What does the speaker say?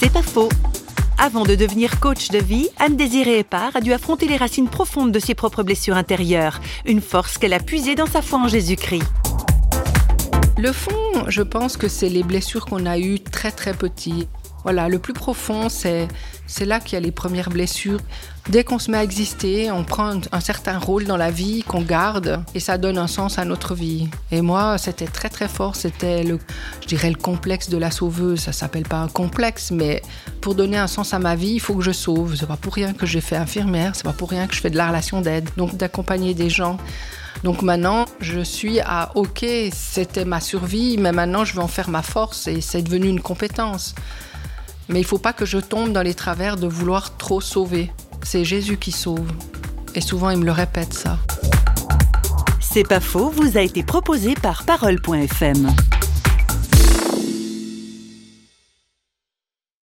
C'est pas faux. Avant de devenir coach de vie, Anne-Désirée Épard a dû affronter les racines profondes de ses propres blessures intérieures, une force qu'elle a puisée dans sa foi en Jésus-Christ. Le fond, je pense que c'est les blessures qu'on a eues très très petits. Voilà, le plus profond, c'est là qu'il y a les premières blessures. Dès qu'on se met à exister, on prend un, certain rôle dans la vie qu'on garde et ça donne un sens à notre vie. Et moi, c'était très très fort. C'était le, je dirais, le complexe de la sauveuse. Ça s'appelle pas un complexe, mais pour donner un sens à ma vie, il faut que je sauve. C'est pas pour rien que j'ai fait infirmière. C'est pas pour rien que je fais de la relation d'aide. Donc d'accompagner des gens. Donc maintenant, je suis à OK, c'était ma survie, mais maintenant je veux en faire ma force et c'est devenu une compétence. Mais il faut pas que je tombe dans les travers de vouloir trop sauver. C'est Jésus qui sauve. Et souvent, il me le répète ça. C'est pas faux, vous a été proposé par Parole.fm.